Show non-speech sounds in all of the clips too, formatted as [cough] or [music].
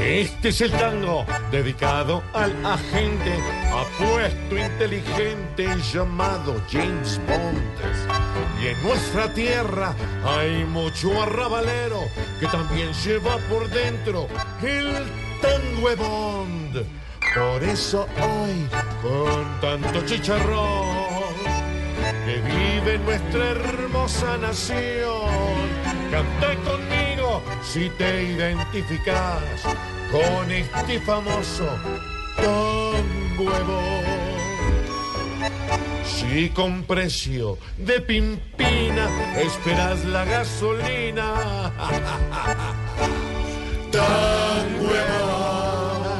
Este es el tango dedicado al agente apuesto inteligente llamado James Bond. Y en nuestra tierra hay mucho arrabalero que también lleva por dentro el tango Bond. Por eso hoy, con tanto chicharrón, que vive nuestra hermosa nación, canta conmigo si te identificas con este famoso de Bond. Si con precio de pimpina esperas la gasolina, [laughs] tan huevón.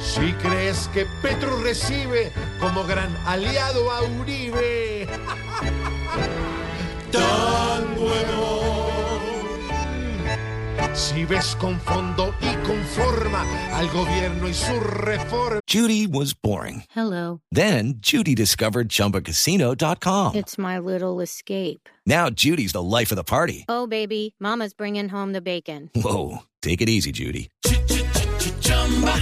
Si crees que Petro recibe como gran aliado a Uribe, [laughs] huevón. Si ves con fondo y con forma al gobierno y su reforma. Judy was boring. Hello. Then Judy discovered ChumbaCasino.com. It's my little escape. Now Judy's the life of the party. Oh, baby, Mama's bringing home the bacon. Whoa, take it easy, Judy.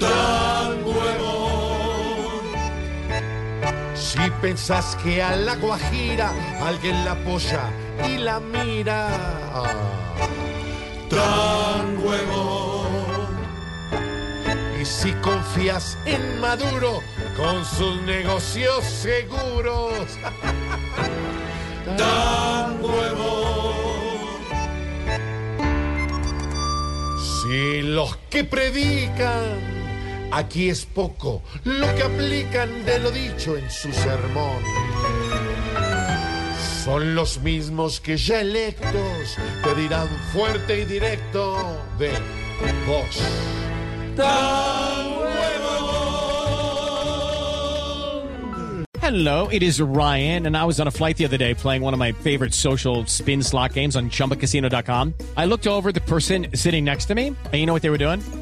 Tan huevón. Si pensás que a la Guajira alguien la apoya y la mira. Tan huevón. Y si confías en Maduro con sus negocios seguros, [laughs] tan huevón. Si los que predican, aquí es poco lo que aplican de lo dicho en su sermón. Son los mismos que ya electos te dirán fuerte y directo de vos. Hello, it is Ryan, and I was on a flight the other day playing one of my favorite social spin slot games on chumbacasino.com. I looked over at the person sitting next to me, and you know what they were doing?